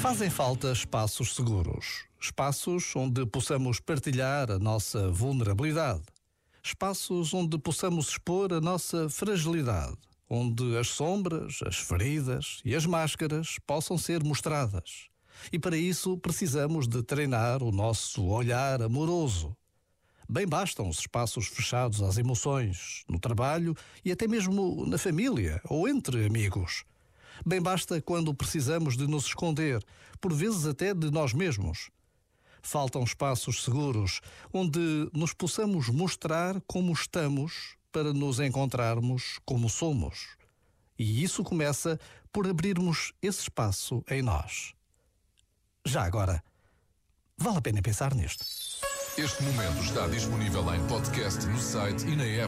Fazem falta espaços seguros, espaços onde possamos partilhar a nossa vulnerabilidade, espaços onde possamos expor a nossa fragilidade, onde as sombras, as feridas e as máscaras possam ser mostradas. E para isso precisamos de treinar o nosso olhar amoroso. Bem bastam os espaços fechados às emoções, no trabalho e até mesmo na família ou entre amigos. Bem basta quando precisamos de nos esconder, por vezes até de nós mesmos. Faltam espaços seguros onde nos possamos mostrar como estamos para nos encontrarmos como somos. E isso começa por abrirmos esse espaço em nós. Já agora, vale a pena pensar nisto. Este momento está disponível em podcast no site e na app.